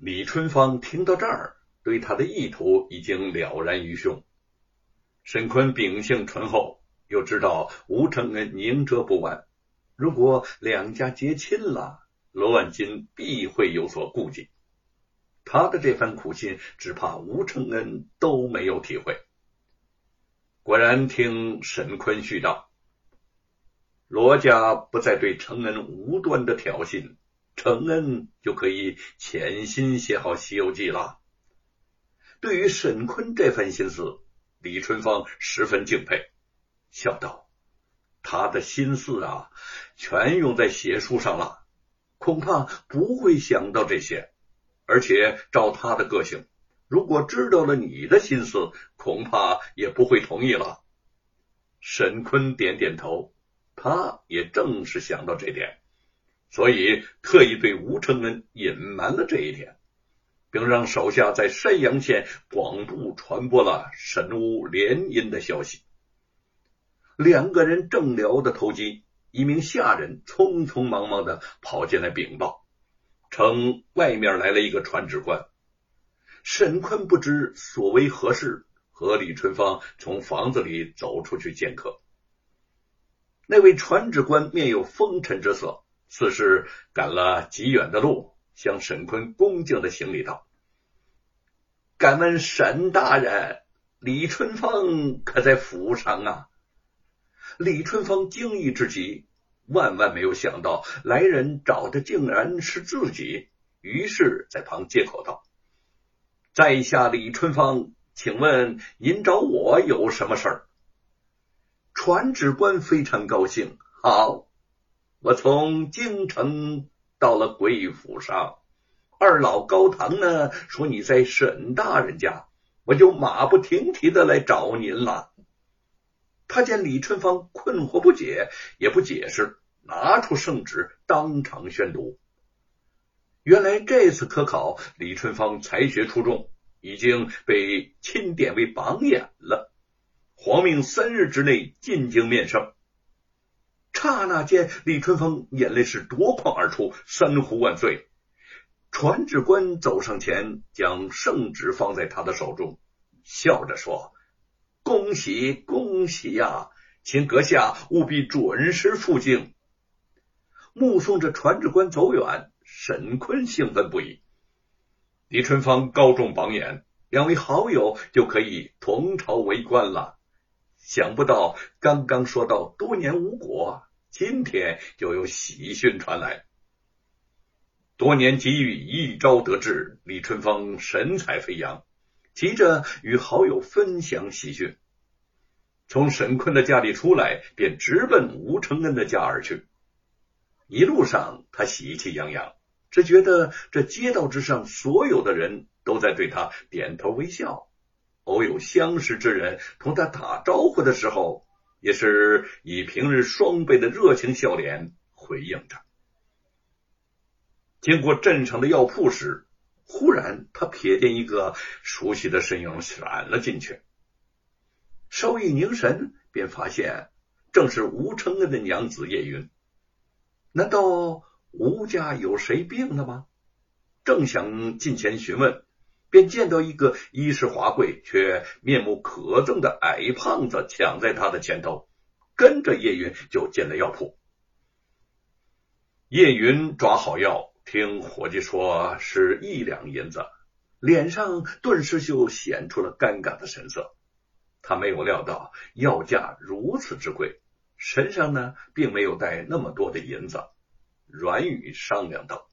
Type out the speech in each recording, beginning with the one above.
李春芳听到这儿，对他的意图已经了然于胸。沈坤秉性醇厚，又知道吴承恩宁折不弯，如果两家结亲了，罗万金必会有所顾忌。他的这番苦心，只怕吴承恩都没有体会。果然，听沈坤絮道：“罗家不再对承恩无端的挑衅，承恩就可以潜心写好《西游记》了。”对于沈坤这番心思。李春芳十分敬佩，笑道：“他的心思啊，全用在写书上了，恐怕不会想到这些。而且照他的个性，如果知道了你的心思，恐怕也不会同意了。”沈坤点点头，他也正是想到这点，所以特意对吴承恩隐瞒了这一点。并让手下在山阳县广布传播了神巫联姻的消息。两个人正聊得投机，一名下人匆匆忙忙的跑进来禀报，称外面来了一个传旨官。沈坤不知所为何事，和李春芳从房子里走出去见客。那位传旨官面有风尘之色，似是赶了极远的路。向沈坤恭敬的行礼道：“敢问沈大人，李春芳可在府上啊？”李春芳惊异之极，万万没有想到来人找的竟然是自己，于是，在旁接口道：“在下李春芳，请问您找我有什么事儿？”传旨官非常高兴，好，我从京城。到了贵府上，二老高堂呢说你在沈大人家，我就马不停蹄的来找您了。他见李春芳困惑不解，也不解释，拿出圣旨当场宣读。原来这次科考，李春芳才学出众，已经被钦点为榜眼了，皇命三日之内进京面圣。刹那间，李春风眼泪是夺眶而出，三呼万岁！传旨官走上前，将圣旨放在他的手中，笑着说：“恭喜恭喜呀！请阁下务必准时赴京。”目送着传旨官走远，沈坤兴奋不已。李春芳高中榜眼，两位好友就可以同朝为官了。想不到刚刚说到多年无果。今天就有喜讯传来，多年机遇一朝得志，李春风神采飞扬，急着与好友分享喜讯。从沈坤的家里出来，便直奔吴承恩的家而去。一路上，他喜气洋洋，只觉得这街道之上所有的人都在对他点头微笑，偶有相识之人同他打招呼的时候。也是以平日双倍的热情笑脸回应着。经过镇上的药铺时，忽然他瞥见一个熟悉的身影闪了进去，稍一凝神，便发现正是吴承恩的娘子叶云。难道吴家有谁病了吗？正想近前询问。便见到一个衣饰华贵却面目可憎的矮胖子抢在他的前头，跟着叶云就进了药铺。叶云抓好药，听伙计说是一两银子，脸上顿时就显出了尴尬的神色。他没有料到药价如此之贵，身上呢并没有带那么多的银子，软语商量道：“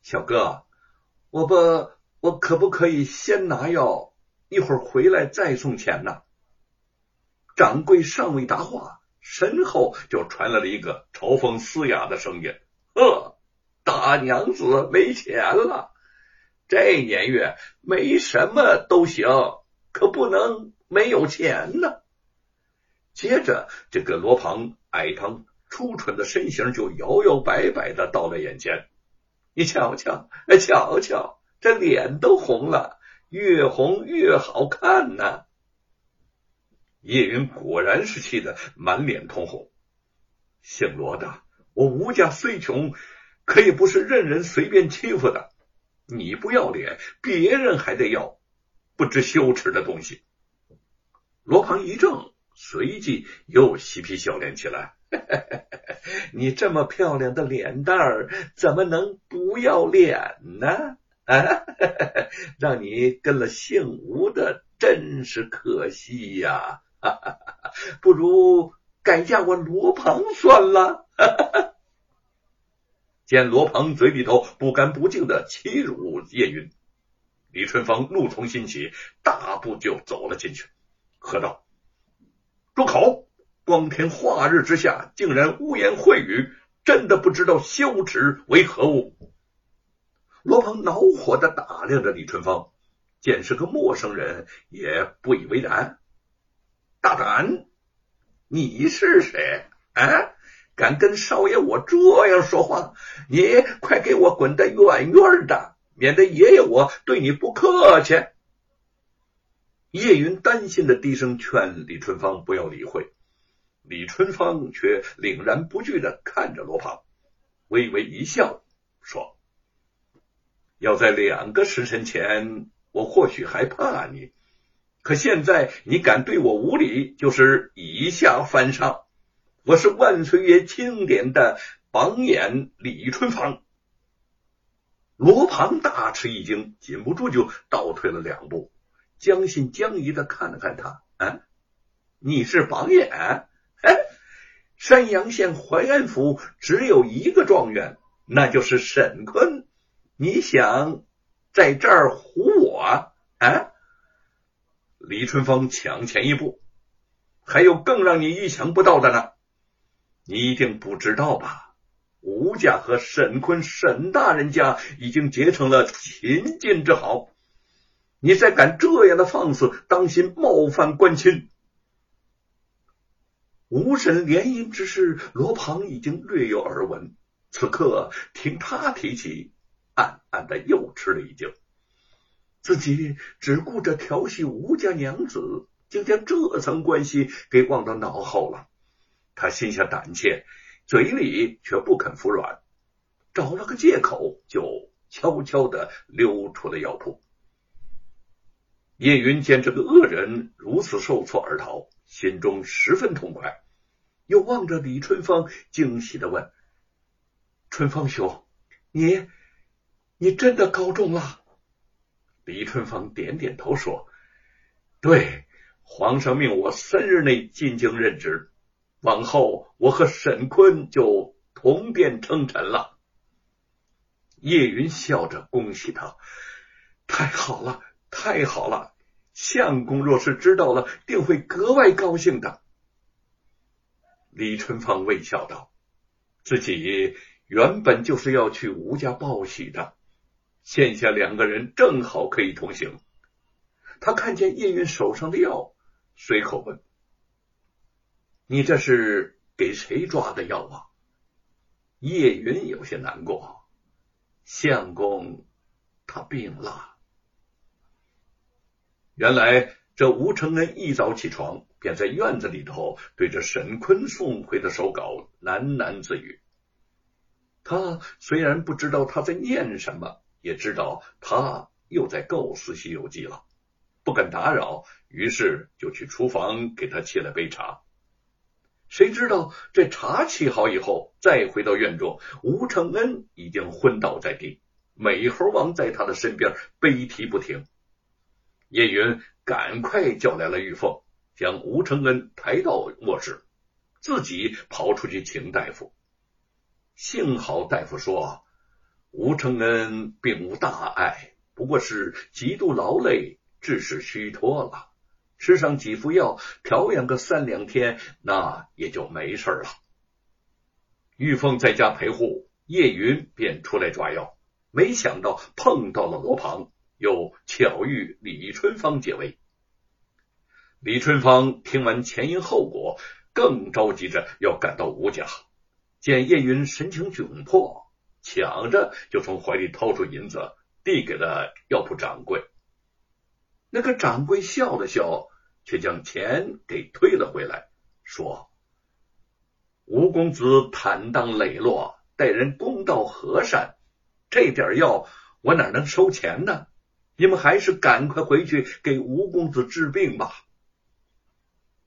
小哥，我不。”我可不可以先拿药，一会儿回来再送钱呢？掌柜尚未答话，身后就传来了一个嘲讽嘶哑的声音：“呵，大娘子没钱了，这年月没什么都行，可不能没有钱呢。”接着，这个罗庞矮胖出蠢的身形就摇摇摆摆的到了眼前，你瞧瞧，瞧瞧。这脸都红了，越红越好看呢。叶云果然是气得满脸通红。姓罗的，我吴家虽穷，可也不是任人随便欺负的。你不要脸，别人还得要，不知羞耻的东西。罗庞一怔，随即又嬉皮笑脸起来。你这么漂亮的脸蛋儿，怎么能不要脸呢？啊，让你跟了姓吴的，真是可惜呀！不如改嫁我罗鹏算了。见罗鹏嘴里头不干不净的欺辱叶云，李春芳怒从心起，大步就走了进去，喝道：“住口！”光天化日之下，竟然污言秽语，真的不知道羞耻为何物。罗鹏恼火的打量着李春芳，见是个陌生人，也不以为然。大胆，你是谁？啊，敢跟少爷我这样说话？你快给我滚得远远的，免得爷爷我对你不客气。叶云担心的低声劝李春芳不要理会。李春芳却凛然不惧的看着罗胖，微微一笑，说：“要在两个时辰前，我或许还怕你；可现在你敢对我无礼，就是以下犯上。我是万岁爷钦点的榜眼李春芳。”罗庞大吃一惊，禁不住就倒退了两步，将信将疑的看了看他：“啊，你是榜眼？”哎，山阳县淮安府只有一个状元，那就是沈坤。你想在这儿唬我啊？李春芳抢前一步，还有更让你意想不到的呢。你一定不知道吧？吴家和沈坤沈大人家已经结成了秦晋之好，你再敢这样的放肆，当心冒犯官亲。吴婶联姻之事，罗庞已经略有耳闻。此刻听他提起，暗暗的又吃了一惊。自己只顾着调戏吴家娘子，竟将这层关系给忘到脑后了。他心下胆怯，嘴里却不肯服软，找了个借口，就悄悄的溜出了药铺。叶云见这个恶人如此受挫而逃。心中十分痛快，又望着李春芳，惊喜的问：“春芳兄，你你真的高中了？”李春芳点点头说：“对，皇上命我三日内进京任职，往后我和沈坤就同殿称臣了。”叶云笑着恭喜他：“太好了，太好了！”相公若是知道了，定会格外高兴的。李春芳微笑道：“自己原本就是要去吴家报喜的，现下两个人正好可以同行。”他看见叶云手上的药，随口问：“你这是给谁抓的药啊？”叶云有些难过：“相公他病了。”原来这吴承恩一早起床，便在院子里头对着沈坤送回的手稿喃喃自语。他虽然不知道他在念什么，也知道他又在构思《西游记》了，不敢打扰，于是就去厨房给他沏了杯茶。谁知道这茶沏好以后，再回到院中，吴承恩已经昏倒在地，美猴王在他的身边悲啼不停。叶云赶快叫来了玉凤，将吴承恩抬到卧室，自己跑出去请大夫。幸好大夫说，吴承恩并无大碍，不过是极度劳累，致使虚脱了。吃上几副药，调养个三两天，那也就没事了。玉凤在家陪护，叶云便出来抓药，没想到碰到了罗庞。又巧遇李春芳解围，李春芳听完前因后果，更着急着要赶到吴家。见叶云神情窘迫，抢着就从怀里掏出银子，递给了药铺掌柜。那个掌柜笑了笑，却将钱给推了回来，说：“吴公子坦荡磊落，待人公道和善，这点药。”我哪能收钱呢？你们还是赶快回去给吴公子治病吧。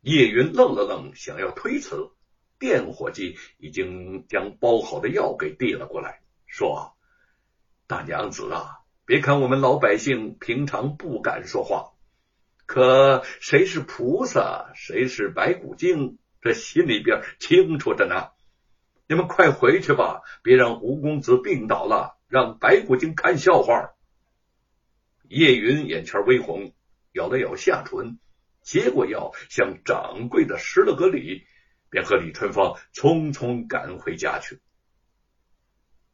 叶云愣了愣，想要推辞，店伙计已经将包好的药给递了过来，说：“大娘子啊，别看我们老百姓平常不敢说话，可谁是菩萨，谁是白骨精，这心里边清楚着呢。你们快回去吧，别让吴公子病倒了。”让白骨精看笑话。叶云眼圈微红，咬了咬下唇，接过药，向掌柜的施了个礼，便和李春芳匆匆赶回家去。